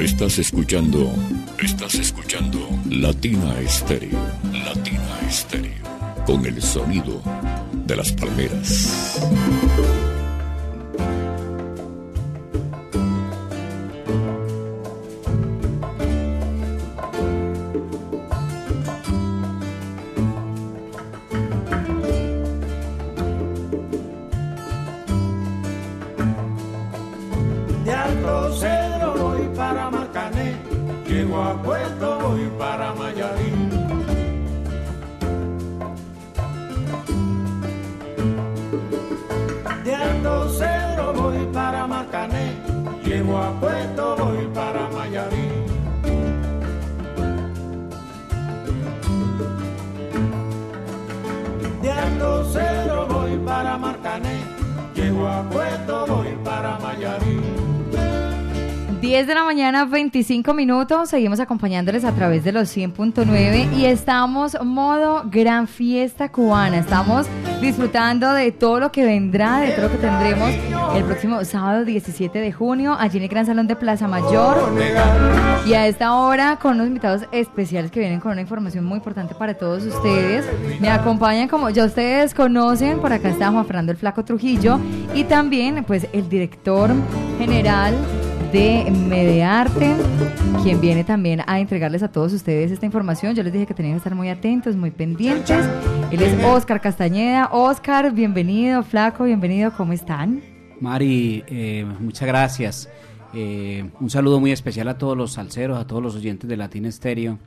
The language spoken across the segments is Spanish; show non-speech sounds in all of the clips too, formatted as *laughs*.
Estás escuchando, estás escuchando Latina Estéreo, Latina Estéreo, con el sonido de las palmeras. Cedro voy para Marcané, llego a Puerto. 10 de la mañana, 25 minutos. Seguimos acompañándoles a través de los 100.9 y estamos modo gran fiesta cubana. Estamos disfrutando de todo lo que vendrá, de todo lo que tendremos el próximo sábado 17 de junio allí en el Gran Salón de Plaza Mayor. Y a esta hora con unos invitados especiales que vienen con una información muy importante para todos ustedes. Me acompañan como ya ustedes conocen, por acá está Juan Fernando el Flaco Trujillo y también pues el director general de Medearte, quien viene también a entregarles a todos ustedes esta información. Yo les dije que tenían que estar muy atentos, muy pendientes. Él es Oscar Castañeda. Oscar, bienvenido, Flaco, bienvenido, ¿cómo están? Mari, eh, muchas gracias. Eh, un saludo muy especial a todos los salseros, a todos los oyentes de Latina Estéreo,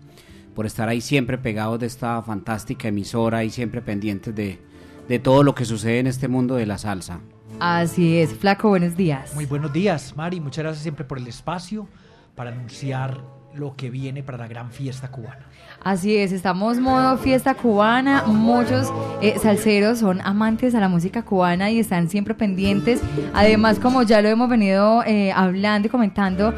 por estar ahí siempre pegados de esta fantástica emisora y siempre pendientes de, de todo lo que sucede en este mundo de la salsa. Así es, Flaco, buenos días. Muy buenos días, Mari. Muchas gracias siempre por el espacio para anunciar lo que viene para la gran fiesta cubana. Así es, estamos modo fiesta cubana. Muchos eh, salseros son amantes a la música cubana y están siempre pendientes. Además, como ya lo hemos venido eh, hablando y comentando,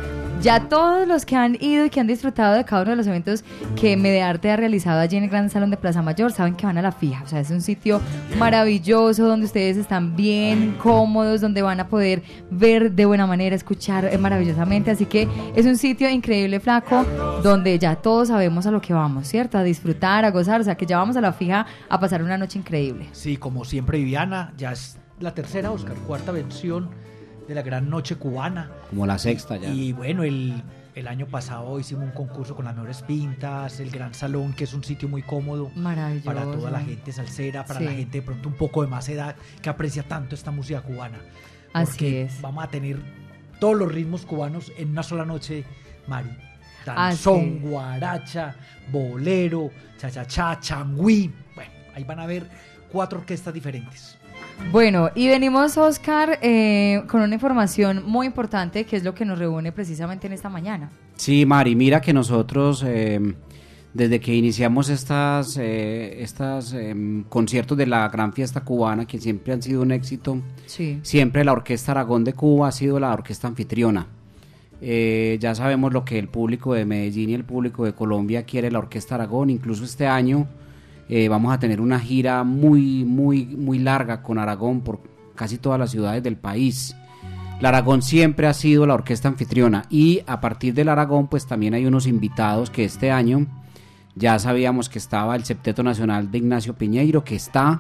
ya todos los que han ido y que han disfrutado de cada uno de los eventos que Medearte ha realizado allí en el Gran Salón de Plaza Mayor saben que van a la fija. O sea, es un sitio maravilloso donde ustedes están bien cómodos, donde van a poder ver de buena manera, escuchar eh, maravillosamente. Así que es un sitio increíble, flaco, donde ya todos sabemos a lo que vamos, ¿cierto? A disfrutar, a gozar. O sea, que ya vamos a la fija a pasar una noche increíble. Sí, como siempre, Viviana, ya es la tercera, Oscar, cuarta versión de la Gran Noche Cubana. Como la sexta ya. Y bueno, el, el año pasado hicimos un concurso con las mejores pintas, el Gran Salón, que es un sitio muy cómodo Maravilloso. para toda la gente salsera, para Sí. la gente de pronto un poco de más edad que aprecia tanto esta música cubana. Así Porque es. Vamos a tener todos los ritmos cubanos en una sola noche, Mari. Danzón, guaracha, bolero, cha-cha-cha, changüí. Bueno, ahí van a ver cuatro orquestas diferentes. Bueno, y venimos, Oscar, eh, con una información muy importante que es lo que nos reúne precisamente en esta mañana. Sí, Mari, mira que nosotros, eh, desde que iniciamos estas, eh, estas em, conciertos de la Gran Fiesta Cubana, que siempre han sido un éxito, Sí. siempre la Orquesta Aragón de Cuba ha sido la orquesta anfitriona. Eh, ya sabemos lo que el público de Medellín y el público de Colombia quiere la Orquesta Aragón. Incluso este año eh, vamos a tener una gira muy, muy, muy larga con Aragón por casi todas las ciudades del país. La Aragón siempre ha sido la orquesta anfitriona y a partir del Aragón pues también hay unos invitados que este año ya sabíamos que estaba el Septeto Nacional de Ignacio Piñeiro, que está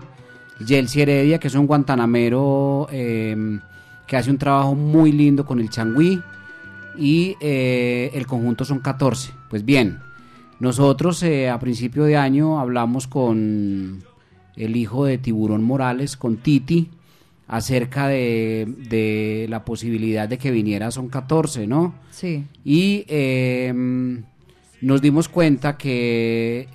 Yelsi Heredia, que es un guantanamero eh, que hace un trabajo muy lindo con el changüí y eh, el conjunto son 14. Pues bien, nosotros eh, a principio de año hablamos con el hijo de Tiburón Morales, con Titi, acerca de, de la posibilidad de que viniera Son 14, ¿no? Sí. Y eh, nos dimos cuenta que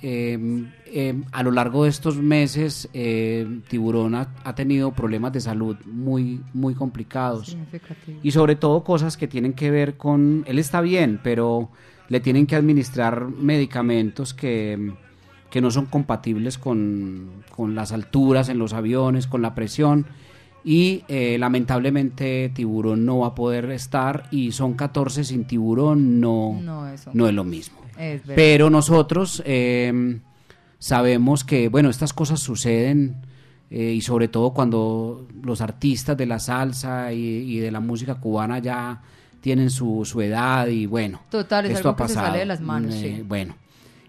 eh, a lo largo de estos meses eh, Tiburón ha, ha tenido problemas de salud muy, muy complicados. Y sobre todo cosas que tienen que ver con... Él está bien, pero le tienen que administrar medicamentos que, que no son compatibles con, con las alturas en los aviones, con la presión. Y eh, lamentablemente Tiburón no va a poder estar y son 14 sin Tiburón, no, No, es lo mismo. Es. Pero nosotros eh, sabemos que, bueno, estas cosas suceden eh, y sobre todo cuando los artistas de la salsa y, y de la música cubana ya tienen su, su edad y bueno. Total, es esto algo ha que se sale pasado. de las manos, Mm, sí. eh, Bueno,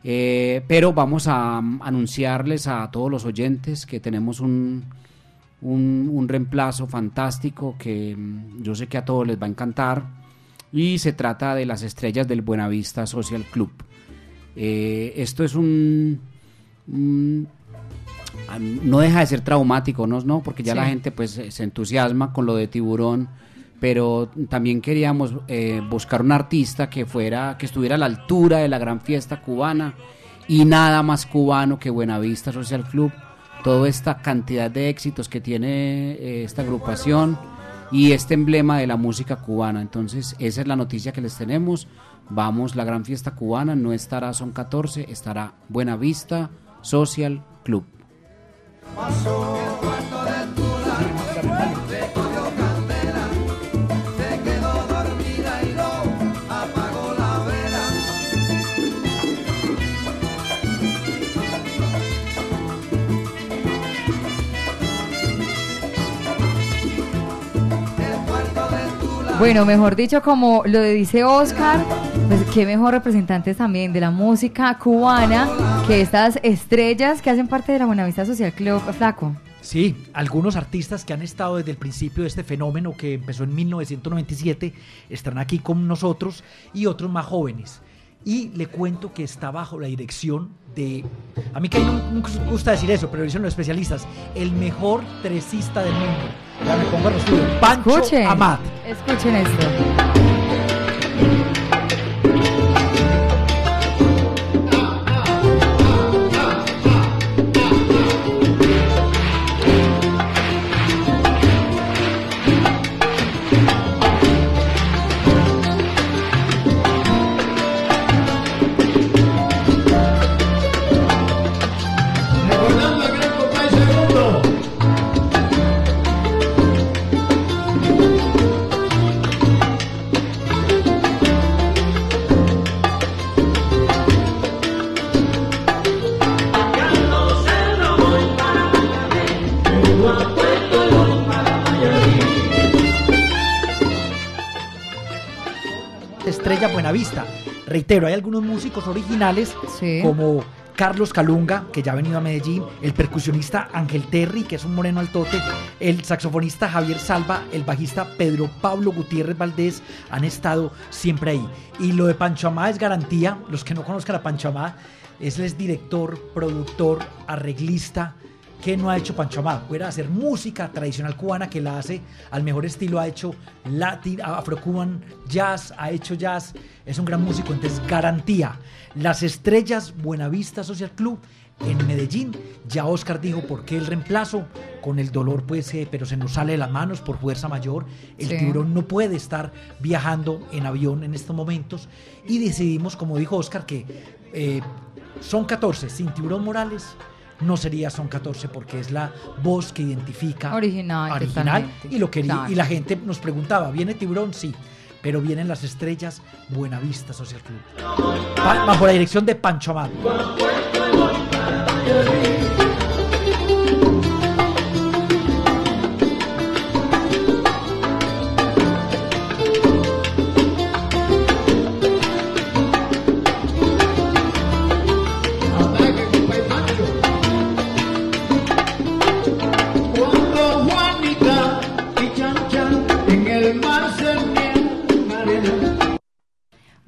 eh, pero vamos a mm, anunciarles a todos los oyentes que tenemos un, un, un reemplazo fantástico que mm, yo sé que a todos les va a encantar y se trata de las estrellas del Buenavista Social Club. Eh, esto es un, un- ah, no deja de ser traumático, ¿no? ¿no? Porque ya Sí. la gente pues se entusiasma con lo de tiburón, pero también queríamos eh, buscar un artista que fuera, que estuviera a la altura de la gran fiesta cubana y nada más cubano que Buenavista Social Club, toda esta cantidad de éxitos que tiene eh, esta agrupación y este emblema de la música cubana. Entonces, esa es la noticia que les tenemos. Vamos, la gran fiesta cubana no estará Son 14, estará Buenavista Social Club. Bueno, mejor dicho, como lo dice Oscar, pues qué mejor representantes también de la música cubana que estas estrellas que hacen parte de la Buenavista Social Club Flaco. Sí, algunos artistas que han estado desde el principio de este fenómeno que empezó en 1997 están aquí con nosotros y otros más jóvenes. Y le cuento que está bajo la dirección de, a mí que no me gusta decir eso, pero dicen los especialistas, el mejor tresista del mundo. Ya me pongo a los tuyos, Pancho Escuchen, Amat. escuchen esto. Reitero, hay algunos músicos originales Sí. como Carlos Calunga, que ya ha venido a Medellín, el percusionista Ángel Terry, que es un moreno altote, el saxofonista Javier Salva, el bajista Pedro Pablo Gutiérrez Valdés, han estado siempre ahí. Y lo de Pancho Amá es garantía, los que no conozcan a Pancho Amá, es el director, productor, arreglista, que no ha hecho Pancho Amá. Fuera a hacer música tradicional cubana que la hace al mejor estilo. Ha hecho Latin, Afro-Cuban jazz, ha hecho jazz. Es un gran músico. Entonces, garantía. Las estrellas Buenavista Social Club en Medellín. Ya Oscar dijo por qué el reemplazo. Con el dolor, pues, eh, pero se nos sale de las manos por fuerza mayor. El Sí. tiburón no puede estar viajando en avión en estos momentos. Y decidimos, como dijo Oscar, que eh, son 14 sin tiburón Morales no sería Son 14 porque es la voz que identifica Original, y lo quería Claro. y la gente nos preguntaba viene tiburón sí pero vienen las estrellas Buenavista Social Club. Pa- bajo la dirección de Pancho Amado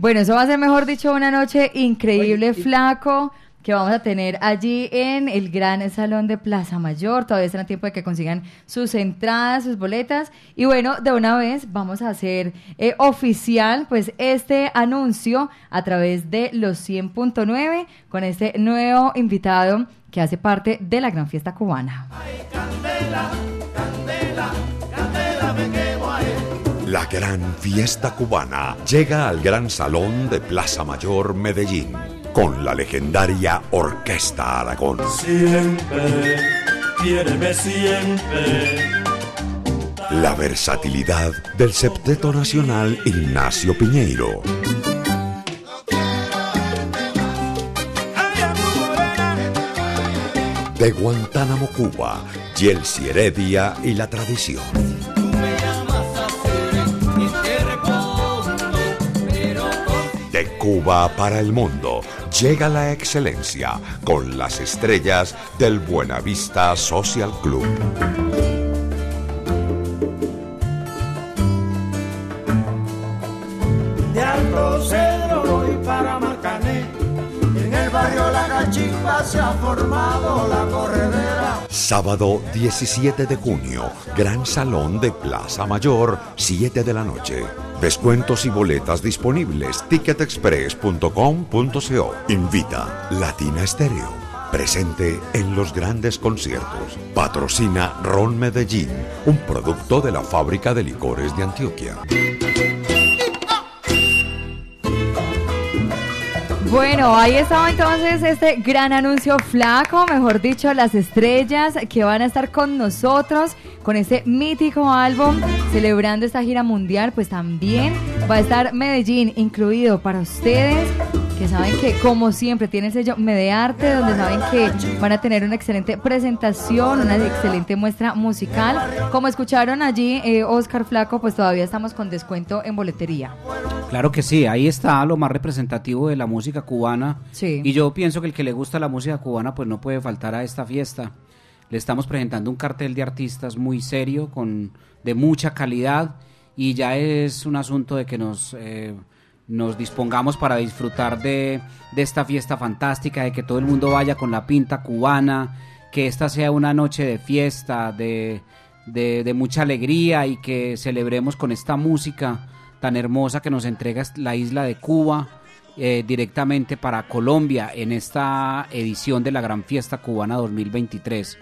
Bueno, eso va a ser, mejor dicho, una noche increíble, Oye, flaco, que vamos a tener allí en el gran salón de Plaza Mayor. Todavía están a tiempo de que consigan sus entradas, sus boletas. Y bueno, de una vez vamos a hacer eh, oficial pues este anuncio a través de los 100.9 con este nuevo invitado que hace parte de la gran fiesta cubana. La gran fiesta cubana llega al Gran Salón de Plaza Mayor Medellín con la legendaria Orquesta Aragón. Siempre, quiéreme siempre. La versatilidad del septeto nacional Ignacio Piñeiro. De Guantánamo, Cuba, Yelsi Heredia y la tradición. Para el mundo. Llega la excelencia con las estrellas del Buenavista Social Club. Sábado 17 de junio, Gran Salón de Plaza Mayor, 7 de la noche. Descuentos y boletas disponibles. Ticketexpress.com.co. Invita Latina Estéreo. Presente en los grandes conciertos. Patrocina Ron Medellín, un producto de la fábrica de licores de Antioquia. Bueno, ahí estaba entonces este gran anuncio flaco, mejor dicho, las estrellas que van a estar con nosotros con este mítico álbum celebrando esta gira mundial, pues también va a estar Medellín incluido para ustedes que saben que como siempre tiene el sello Medearte, donde saben que van a tener una excelente presentación, una excelente muestra musical. Como escucharon allí, eh, Oscar Flaco, pues todavía estamos con descuento en boletería. Claro que sí, ahí está lo más representativo de la música cubana. Sí. Y yo pienso que el que le gusta la música cubana, pues no puede faltar a esta fiesta. Le estamos presentando un cartel de artistas muy serio, con de mucha calidad, y ya es un asunto de que nos eh, nos dispongamos para disfrutar de, de esta fiesta fantástica, de que todo el mundo vaya con la pinta cubana, que esta sea una noche de fiesta, de, de, de mucha alegría y que celebremos con esta música tan hermosa que nos entrega la isla de Cuba eh, directamente para Colombia en esta edición de la Gran Fiesta Cubana 2023.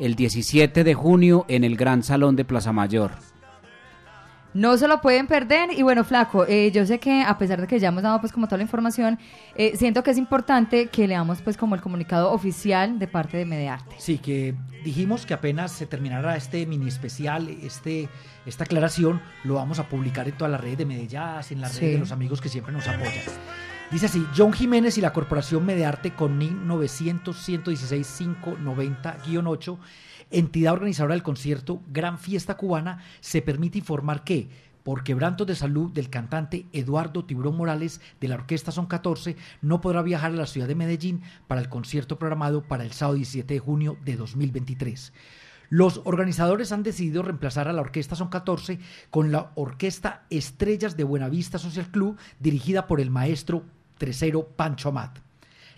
El 17 de junio en el Gran Salón de Plaza Mayor. No se lo pueden perder. Y bueno, Flaco, eh, yo sé que a pesar de que ya hemos dado pues como toda la información, eh, siento que es importante que leamos pues como el comunicado oficial de parte de Medearte. Sí, que dijimos que apenas se terminara este mini especial, este, esta aclaración, lo vamos a publicar en todas las redes de Medellín, en las Sí. redes de los amigos que siempre nos apoyan. Dice así, John Jiménez y la Corporación Medearte con NIN 900-116-590-8, entidad organizadora del concierto Gran Fiesta Cubana, se permite informar que por quebrantos de salud del cantante Eduardo Tiburón Morales de la Orquesta Son 14, no podrá viajar a la ciudad de Medellín para el concierto programado para el sábado 17 de junio de 2023. Los organizadores han decidido reemplazar a la Orquesta Son 14 con la Orquesta Estrellas de Buenavista Social Club, dirigida por el maestro Tresero Pancho Amat.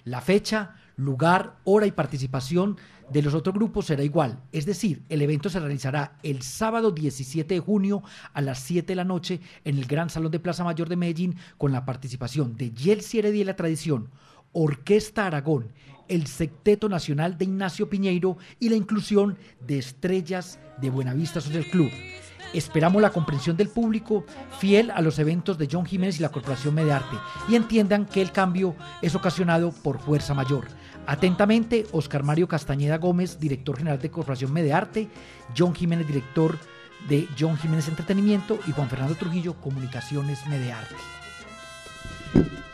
La fecha, lugar, hora y participación de los otros grupos será igual, es decir, el evento se realizará el sábado 17 de junio a las 7 de la noche en el Gran Salón de Plaza Mayor de Medellín con la participación de Yelsi Heredia y la Tradición, Orquesta Aragón, el Secteto Nacional de Ignacio Piñeiro y la inclusión de estrellas de Buenavista Social Club. Esperamos la comprensión del público fiel a los eventos de John Jiménez y la Corporación Medearte y entiendan que el cambio es ocasionado por fuerza mayor. Atentamente, Oscar Mario Castañeda Gómez, director general de Corporación Medearte, John Jiménez, director de John Jiménez Entretenimiento y Juan Fernando Trujillo, Comunicaciones Medearte.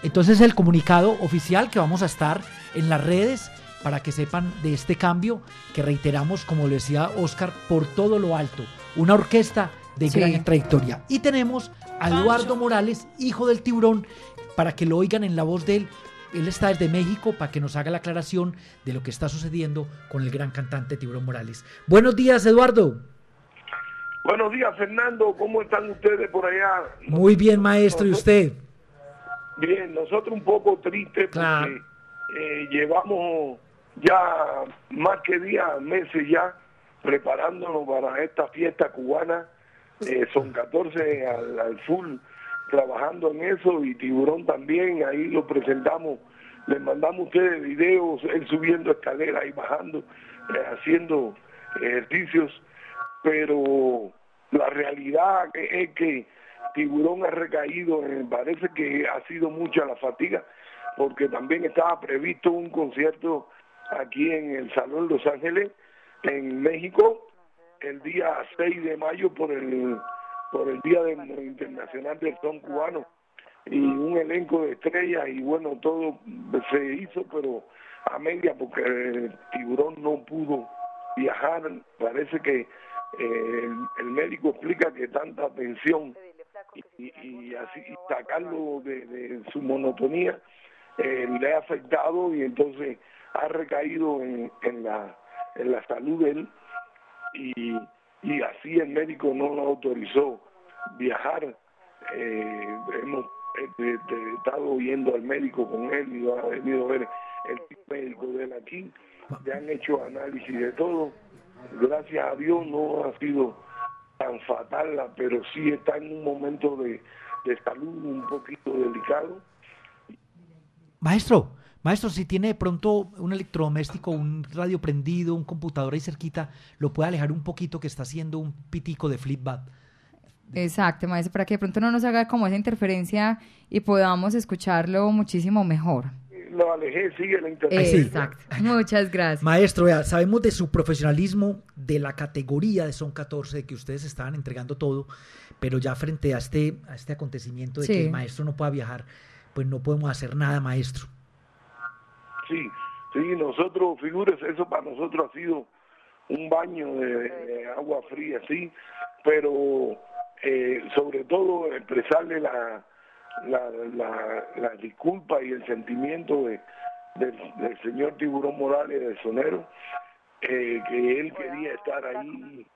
Entonces el comunicado oficial que vamos a estar en las redes para que sepan de este cambio que reiteramos, como lo decía Oscar, por todo lo alto, una orquesta de Sí. gran trayectoria. Y tenemos a Eduardo Morales, hijo del tiburón, para que lo oigan en la voz de él. Él está desde México para que nos haga la aclaración de lo que está sucediendo con el gran cantante Tiburón Morales. Buenos días, Eduardo. Buenos días, Fernando. ¿Cómo están ustedes por allá? Muy bien, maestro. ¿Y usted? Bien, nosotros un poco tristes Claro. porque eh, llevamos ya más que días, meses ya, preparándonos para esta fiesta cubana. Eh, son 14 al, al full trabajando en eso y Tiburón también, ahí lo presentamos, les mandamos a ustedes videos, él subiendo escaleras y bajando, eh, haciendo ejercicios, pero la realidad es que Tiburón ha recaído, eh, parece que ha sido mucha la fatiga, porque también estaba previsto un concierto aquí en el Salón Los Ángeles, en México, el día 6 de mayo por el por el Día de- Internacional del Son Cubano y un elenco de estrellas y bueno, todo se hizo pero a media porque el tiburón no pudo viajar, parece que eh, el, médico explica que tanta tensión y, y así sacarlo de, su monotonía eh, le ha afectado y entonces ha recaído en, en la en la salud de él y, y así el médico no lo autorizó viajar. Eh, hemos eh, estado yendo al médico con él y ha venido a ver el médico de él aquí. Le han hecho análisis de todo. Gracias a Dios no ha sido tan fatal pero sí está en un momento de, de salud un poquito delicado. Maestro, maestro, si tiene de pronto un electrodoméstico, un radio prendido, un computador ahí cerquita, lo puede alejar un poquito que está haciendo un pitico de flipback. Exacto, maestro, para que de pronto no nos haga como esa interferencia y podamos escucharlo muchísimo mejor. lo alejé sigue la internet Exacto. *laughs* Muchas gracias. Maestro, vea, sabemos de su profesionalismo, de la categoría de Son 14, de que ustedes estaban entregando todo, pero ya frente a este, a este acontecimiento de Sí. que el maestro no pueda viajar, pues no podemos hacer nada, maestro. Sí, sí, nosotros, figúrese, eso para nosotros ha sido un baño de, de agua fría, sí, pero eh, sobre todo expresarle la, la, la, la disculpa y el sentimiento de, del, del señor Tiburón Morales de Sonero, eh, que él quería estar ahí,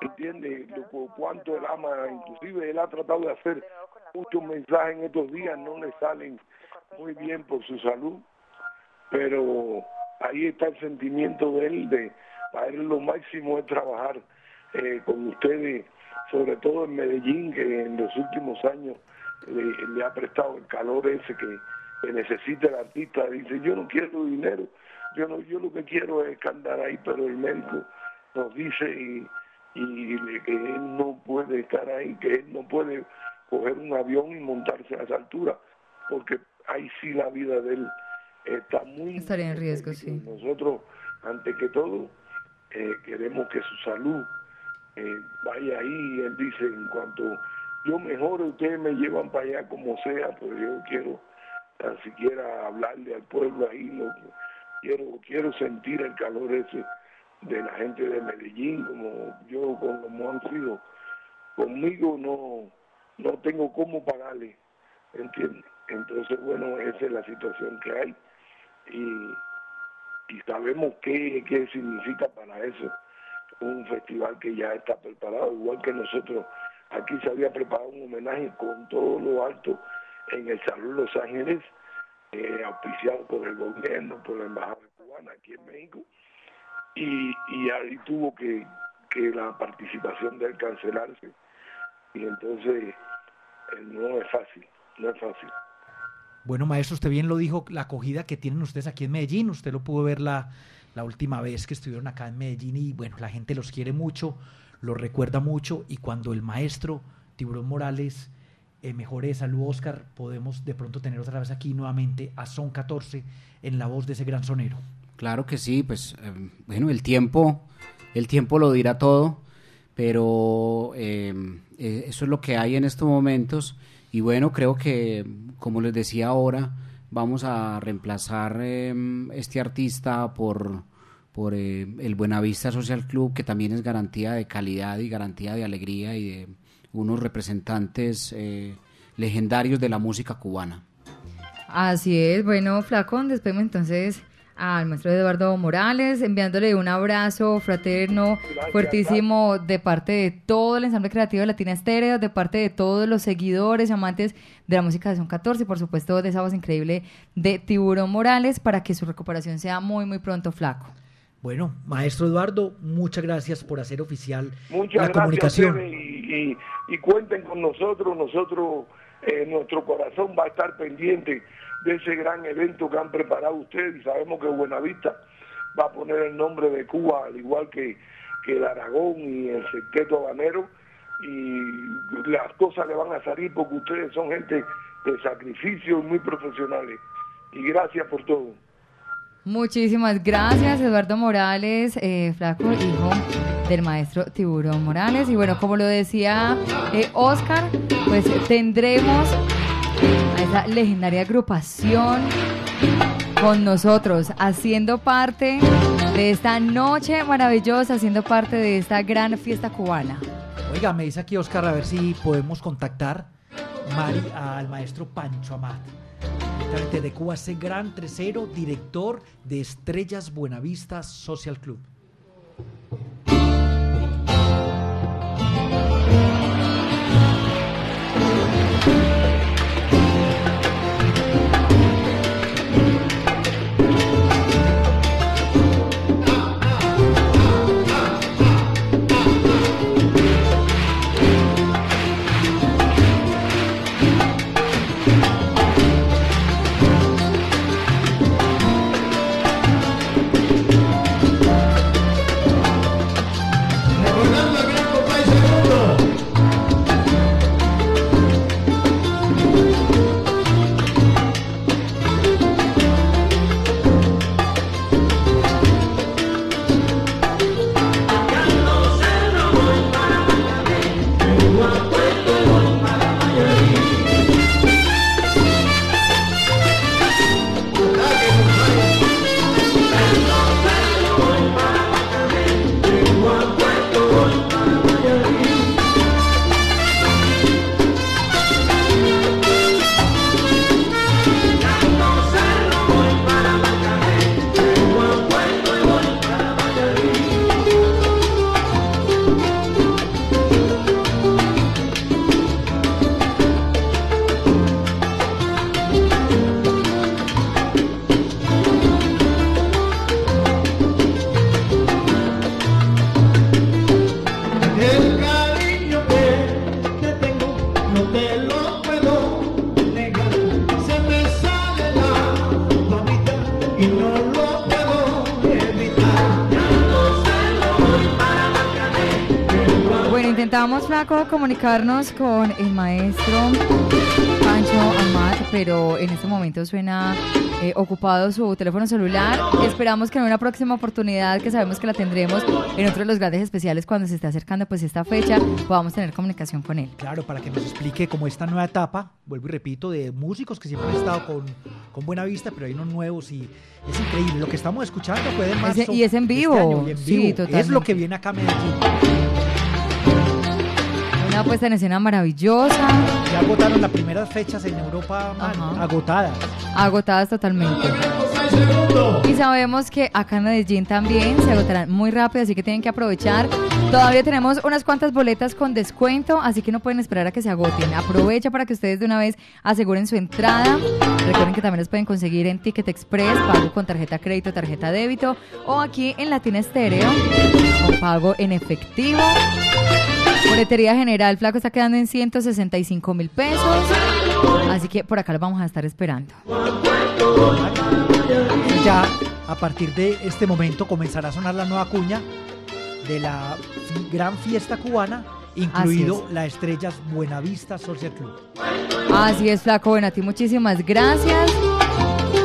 entiende Lo cu- cuánto él ama, inclusive él ha tratado de hacer muchos mensajes en estos días, no le salen muy bien por su salud, pero ahí está el sentimiento de él, de para él lo máximo es trabajar eh, con ustedes, sobre todo en Medellín, que en los últimos años le, le ha prestado el calor ese que, necesita el artista. Dice, yo no quiero dinero, yo no yo lo que quiero es cantar ahí, pero el médico nos dice y, y que él no puede estar ahí, que él no puede coger un avión y montarse a esa altura, porque ahí sí la vida de él está muy Estaría en riesgo, sí. nosotros, ante que todo, eh, queremos que su salud eh, vaya ahí. Él dice, en cuanto yo mejore, ustedes me llevan para allá como sea, pero yo quiero tan siquiera hablarle al pueblo ahí. Lo, quiero, quiero sentir el calor ese de la gente de Medellín, como yo, como han sido conmigo, no, no tengo cómo pagarle, ¿entiendes? Entonces, bueno, esa es la situación que hay y, sabemos qué, qué significa para eso. Un festival que ya está preparado, igual que nosotros. Aquí se había preparado un homenaje con todo lo alto en el Salón Los Ángeles, eh, auspiciado por el gobierno, por la Embajada Cubana aquí en México, y, y ahí tuvo que, que la participación de él cancelarse, y entonces eh, no es fácil, no es fácil. Bueno, maestro, usted bien lo dijo, la acogida que tienen ustedes aquí en Medellín, usted lo pudo ver la, la última vez que estuvieron acá en Medellín y bueno, la gente los quiere mucho, los recuerda mucho y cuando el maestro Tiburón Morales eh, mejore de salud, Oscar, podemos de pronto tener otra vez aquí nuevamente a Son 14 en la voz de ese gran sonero. Claro que sí, pues eh, bueno, el tiempo, el tiempo lo dirá todo, pero eh, eso es lo que hay en estos momentos y bueno, creo que como les decía ahora, vamos a reemplazar eh, este artista por, por eh, el Buenavista Social Club, que también es garantía de calidad y garantía de alegría y de unos representantes eh, legendarios de la música cubana. Así es, bueno, Flaco, despedimos entonces al maestro Eduardo Morales, enviándole un abrazo fraterno, fuertísimo de parte de todo el ensamble creativo de Latina Estéreo, de parte de todos los seguidores y amantes de la música de Son 14 y por supuesto de esa voz increíble de Tiburón Morales para que su recuperación sea muy, muy pronto, Flaco. Bueno, maestro Eduardo, muchas gracias por hacer oficial Muchas la gracias comunicación. y, y- y cuenten con nosotros, nosotros, eh, nuestro corazón va a estar pendiente de ese gran evento que han preparado ustedes y sabemos que Buenavista va a poner el nombre de Cuba al igual que, que el Aragón y el Secteto Habanero y las cosas le van a salir porque ustedes son gente de sacrificio muy profesionales y gracias por todo. Muchísimas gracias, Eduardo Morales, eh, Flaco, hijo del maestro Tiburón Morales. Y bueno, como lo decía eh, Oscar, pues tendremos a esa legendaria agrupación con nosotros, haciendo parte de esta noche maravillosa, haciendo parte de esta gran fiesta cubana. Oiga, me dice aquí Oscar a ver si podemos contactar al maestro Pancho Amat. De Cuba, ese gran tresero, director de Estrellas Buenavista Social Club. Flaco, comunicarnos con el maestro Pancho Amat, pero en este momento suena eh, ocupado su teléfono celular. Esperamos que en una próxima oportunidad, que sabemos que la tendremos en otro de los grandes especiales cuando se esté acercando pues esta fecha, podamos tener comunicación con él. Claro, para que nos explique cómo esta nueva etapa, vuelvo y repito, de músicos que siempre han estado con, con buena vista, pero hay unos nuevos y es increíble. Lo que estamos escuchando puede más. Ese- y es en vivo. y en Sí, vivo. Es totalmente. lo que viene acá a Medellín. Puesta en escena maravillosa, Ya agotaron las primeras fechas en Europa, man, agotadas. agotadas totalmente. Y sabemos que acá en Medellín también se agotarán muy rápido, así que tienen que aprovechar. Todavía tenemos unas cuantas boletas con descuento, así que no pueden esperar a que se agoten. Aprovecha para que ustedes de una vez aseguren su entrada. Recuerden que también los pueden conseguir en Ticket Express, pago con tarjeta crédito, tarjeta débito, o aquí en Latina Estéreo, con pago en efectivo. Boletería general, Flaco está quedando en 165 mil pesos. Así que por acá los vamos a estar esperando. Ya a partir de este momento comenzará a sonar la nueva cuña de la gran fiesta cubana, incluido la Estrellas Buenavista Social Club. Así es, Flaco. Bueno, a ti muchísimas gracias.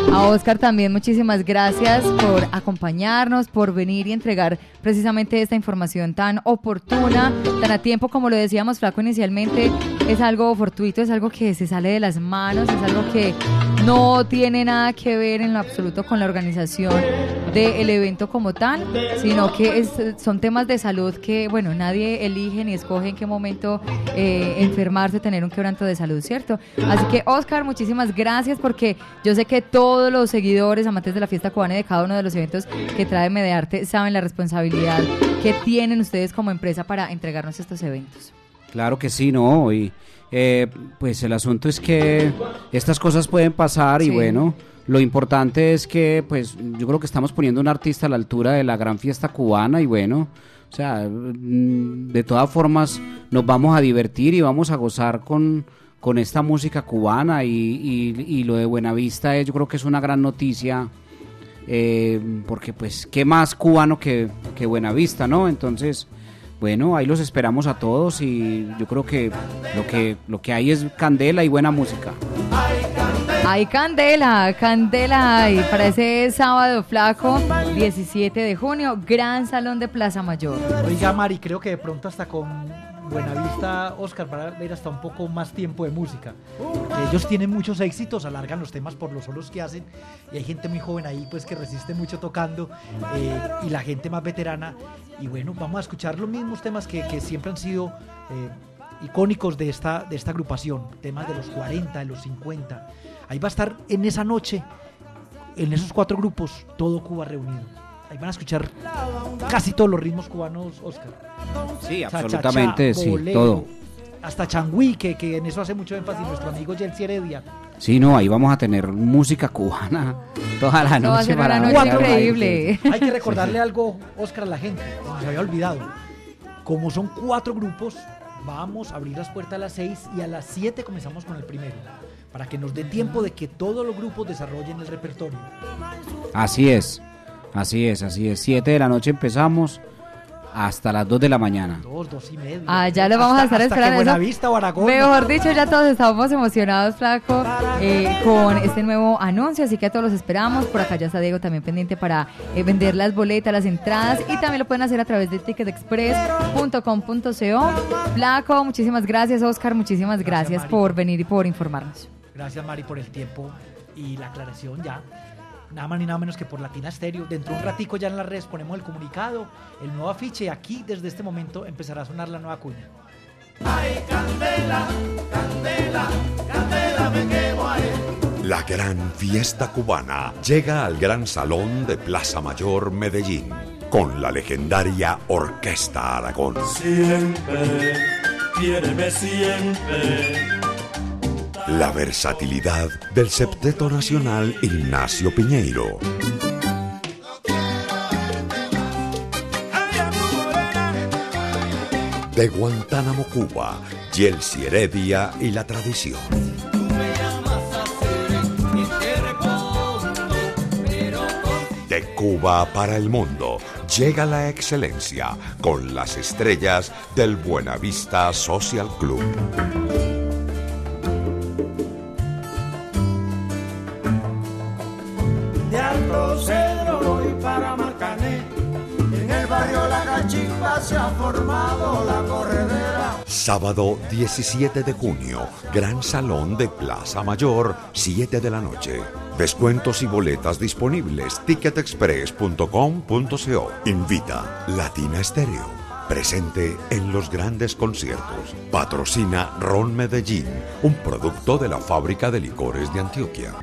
A Oscar también muchísimas gracias por acompañarnos, por venir y entregar precisamente esta información tan oportuna, tan a tiempo, como lo decíamos, Flaco, inicialmente es algo fortuito, es algo que se sale de las manos, es algo que no tiene nada que ver en lo absoluto con la organización del evento como tal, sino que es- son temas de salud que, bueno, nadie elige ni escoge en qué momento eh, enfermarse, tener un quebranto de salud, ¿cierto? Así que, Oscar, muchísimas gracias porque yo sé que todos los seguidores, amantes de la fiesta cubana y de cada uno de los eventos que trae Medearte saben la responsabilidad que tienen ustedes como empresa para entregarnos estos eventos. Claro que sí, ¿no? Y eh, pues el asunto es que estas cosas pueden pasar y bueno, lo importante es que pues yo creo que estamos poniendo un artista a la altura de la gran fiesta cubana y bueno, o sea, mm, de todas formas nos vamos a divertir y vamos a gozar con, con esta música cubana y, y- y lo de Buenavista es, yo creo que es una gran noticia eh, porque pues qué más cubano que, que Buenavista, ¿no? Entonces, bueno, ahí los esperamos a todos y yo creo que lo que lo que hay es candela y buena música. Hay candela, candela hay para ese sábado flaco, 17 de junio, Gran Salón de Plaza Mayor. Oiga, Mari, creo que de pronto hasta con Buenavista, Oscar, para ver hasta un poco más tiempo de música. Porque ellos tienen muchos éxitos, alargan los temas por los solos que hacen y hay gente muy joven ahí pues que resiste mucho tocando eh, y la gente más veterana. Y bueno, vamos a escuchar los mismos temas que, que siempre han sido eh, icónicos de esta, de esta agrupación, temas de los 40, de los 50. Ahí va a estar en esa noche, en esos cuatro grupos, todo Cuba reunido. Ahí van a escuchar casi todos los ritmos cubanos, Oscar. Sí, absolutamente, sí, bolero, todo. Hasta Changüí, que, que en eso hace mucho énfasis nuestro amigo Jelsi Heredia. Sí, no, ahí vamos a tener música cubana *laughs* toda la a noche para noche increíble. Hay que *laughs* recordarle algo, Oscar, a la gente, se había olvidado. Como son cuatro grupos, vamos a abrir las puertas a las seis y a las siete comenzamos con el primero. Para que nos dé tiempo de que todos los grupos desarrollen el repertorio. Así es, así es, así es. Siete de la noche empezamos hasta las 2 de la mañana. Dos, dos y medio. Ah, ya lo vamos a estar hasta esperando. Aragón. Mejor dicho, ya todos estamos emocionados, Flaco, eh, con este nuevo anuncio, así que a todos los esperamos. Por acá ya está Diego también pendiente para eh, vender las boletas, las entradas y también lo pueden hacer a través de ticketexpress.com.co. Flaco, muchísimas gracias, Oscar, muchísimas Gracias, gracias, por venir y por informarnos. Gracias, Mari, por el tiempo y la aclaración ya. Nada más ni nada menos que por Latina Stereo. Dentro de un ratico ya en las redes ponemos el comunicado, el nuevo afiche y aquí desde este momento empezará a sonar la nueva cuña. La gran fiesta cubana llega al Gran Salón de Plaza Mayor Medellín con la legendaria Orquesta Aragón. Siempre, quiéreme siempre. La versatilidad del septeto nacional Ignacio Piñeiro. De Guantánamo, Cuba, Yelsi Heredia y la tradición. De Cuba para el mundo llega la excelencia con las estrellas del Buenavista Social Club. Se ha formado la corredera. Sábado 17 de junio, Gran Salón de Plaza Mayor, 7 de la noche. Descuentos y boletas disponibles. Ticketexpress.com.co. Invita Latina Estéreo. Presente en los grandes conciertos. Patrocina Ron Medellín, un producto de la fábrica de licores de Antioquia.